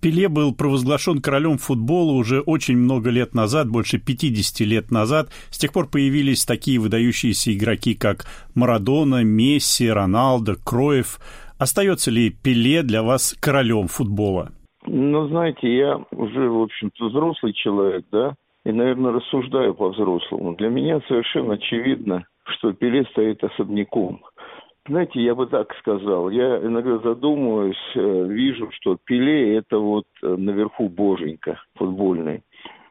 Пеле был провозглашен королем футбола уже очень много лет назад, больше 50 лет назад. С тех пор появились такие выдающиеся игроки, как Марадона, Месси, Роналдо, Кроев. Остается ли Пеле для вас королем футбола? Ну, знаете, я уже, в общем-то, взрослый человек, да, и, наверное, рассуждаю по-взрослому. Для меня совершенно очевидно, что Пеле стоит особняком. Знаете, я бы так сказал. Я иногда задумываюсь, э, вижу, что Пеле – это вот э, наверху боженька футбольный.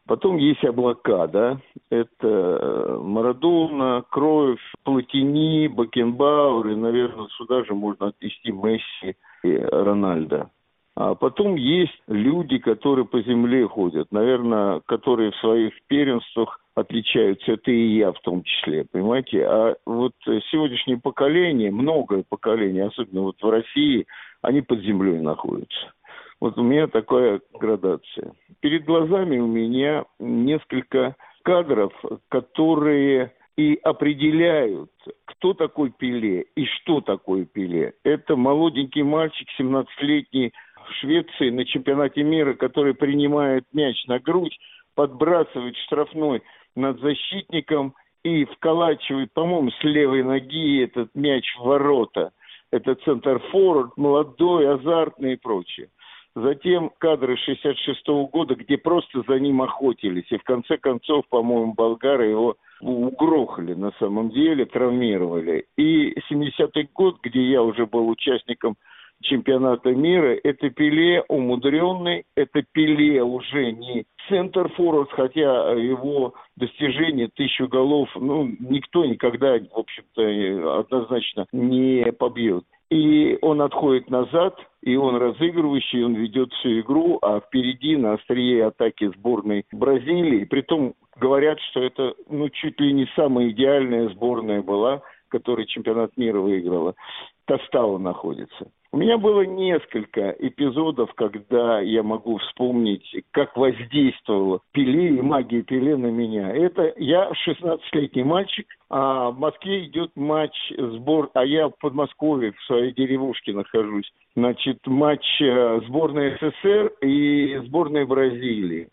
Потом есть облака, да, это э, Марадона, Кроев, Платини, Бакенбауэр, и, наверное, сюда же можно отнести Месси и Рональда. А потом есть люди, которые по земле ходят, наверное, которые в своих первенствах отличаются, это и я в том числе, понимаете? А вот сегодняшнее поколение, многое поколение, особенно вот в России, они под землей находятся. Вот у меня такая градация. Перед глазами у меня несколько кадров, которые и определяют, кто такой Пеле и что такое Пеле. Это молоденький мальчик, 17-летний, в Швеции на чемпионате мира, который принимает мяч на грудь, подбрасывает штрафной над защитником и вколачивает, по-моему, с левой ноги этот мяч в ворота. Это центр форвард, молодой, азартный и прочее. Затем кадры 66 -го года, где просто за ним охотились. И в конце концов, по-моему, болгары его угрохали на самом деле, травмировали. И 70-й год, где я уже был участником чемпионата мира. Это Пеле умудренный, это Пеле уже не центр форвард, хотя его достижение тысячу голов, ну, никто никогда, в общем-то, однозначно не побьет. И он отходит назад, и он разыгрывающий, он ведет всю игру, а впереди на острие атаки сборной Бразилии. Притом говорят, что это ну, чуть ли не самая идеальная сборная была, которая чемпионат мира выиграла. Тостава находится. У меня было несколько эпизодов, когда я могу вспомнить, как воздействовала Пеле и магия Пеле на меня. Это я 16-летний мальчик, а в Москве идет матч сбор, а я в Подмосковье, в своей деревушке нахожусь. Значит, матч э, сборной СССР и сборной Бразилии.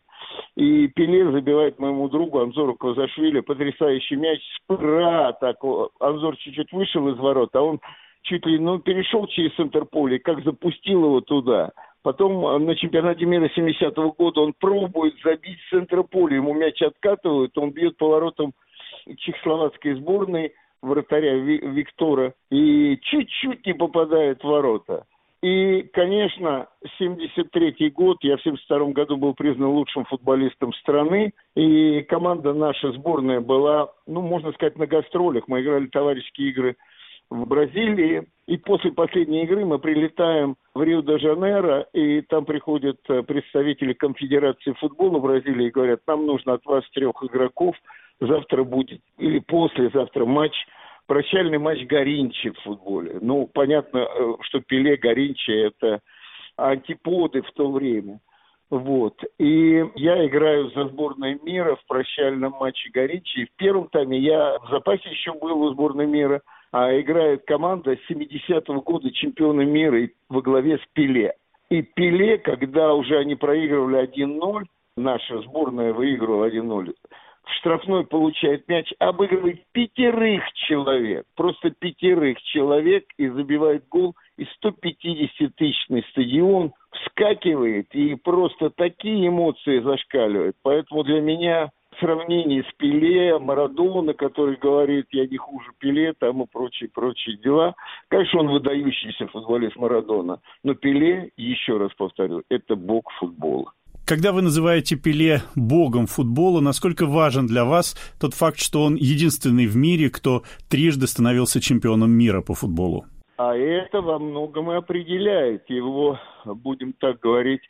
И Пеле забивает моему другу Анзору Квазашвили потрясающий мяч. Спра, так, Анзор чуть-чуть вышел из ворот, а он чуть ли, ну, перешел через Интерполе, как запустил его туда. Потом э, на чемпионате мира 70-го года он пробует забить с центра поля, ему мяч откатывают, он бьет поворотом чехословацкой сборной, вратаря Виктора, и чуть-чуть не попадает в ворота. И, конечно, 73-й год, я в 72 году был признан лучшим футболистом страны, и команда наша сборная была, ну, можно сказать, на гастролях. Мы играли товарищеские игры в Бразилии. И после последней игры мы прилетаем в Рио-де-Жанейро, и там приходят э, представители конфедерации футбола Бразилии и говорят, нам нужно от вас трех игроков, завтра будет, или послезавтра матч, прощальный матч Горинчи в футболе. Ну, понятно, э, что Пеле, Горинчи – это антиподы в то время. Вот. И я играю за сборной мира в прощальном матче Горичи. В первом тайме я в запасе еще был у сборной мира – а играет команда 70-го года чемпиона мира во главе с Пеле. И Пеле, когда уже они проигрывали 1-0, наша сборная выигрывала 1-0, в штрафной получает мяч, обыгрывает пятерых человек, просто пятерых человек и забивает гол, и 150-тысячный стадион вскакивает, и просто такие эмоции зашкаливают. Поэтому для меня сравнении с Пеле, Марадона, который говорит, я не хуже Пеле, там и прочие, прочие дела. Конечно, он выдающийся футболист Марадона, но Пеле, еще раз повторю, это бог футбола. Когда вы называете Пеле богом футбола, насколько важен для вас тот факт, что он единственный в мире, кто трижды становился чемпионом мира по футболу? А это во многом и определяет его, будем так говорить,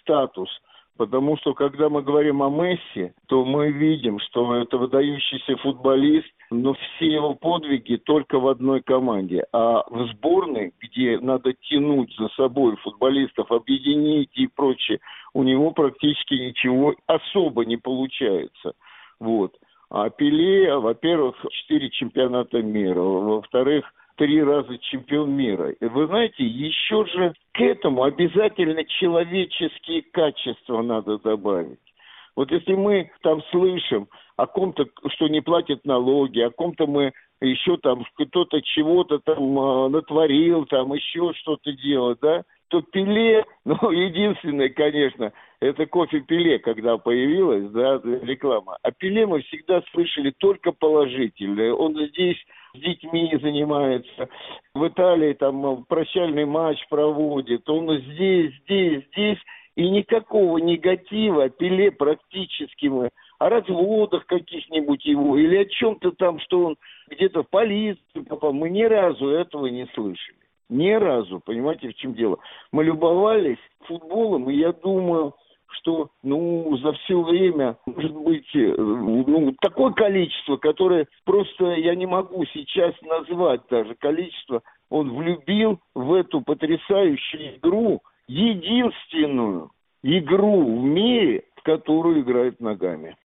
статус – Потому что когда мы говорим о Месси, то мы видим, что это выдающийся футболист, но все его подвиги только в одной команде. А в сборной, где надо тянуть за собой футболистов, объединить и прочее, у него практически ничего особо не получается. Вот. А Пеле, во-первых, четыре чемпионата мира, во-вторых, три раза чемпион мира. И вы знаете, еще же к этому обязательно человеческие качества надо добавить. Вот если мы там слышим о ком-то, что не платит налоги, о ком-то мы еще там кто-то чего-то там э, натворил, там еще что-то делает, да, то Пеле, ну, единственное, конечно, это кофе Пеле, когда появилась, да, реклама. А Пеле мы всегда слышали только положительное. Он здесь с детьми занимается, в Италии там прощальный матч проводит, он здесь, здесь, здесь, и никакого негатива Пеле практически мы о разводах каких-нибудь его или о чем-то там, что он где-то в полицию попал. Мы ни разу этого не слышали. Ни разу, понимаете, в чем дело. Мы любовались футболом, и я думаю, что ну, за все время, может быть, э, ну, такое количество, которое просто я не могу сейчас назвать даже количество, он влюбил в эту потрясающую игру, единственную игру в мире, в которую играет ногами.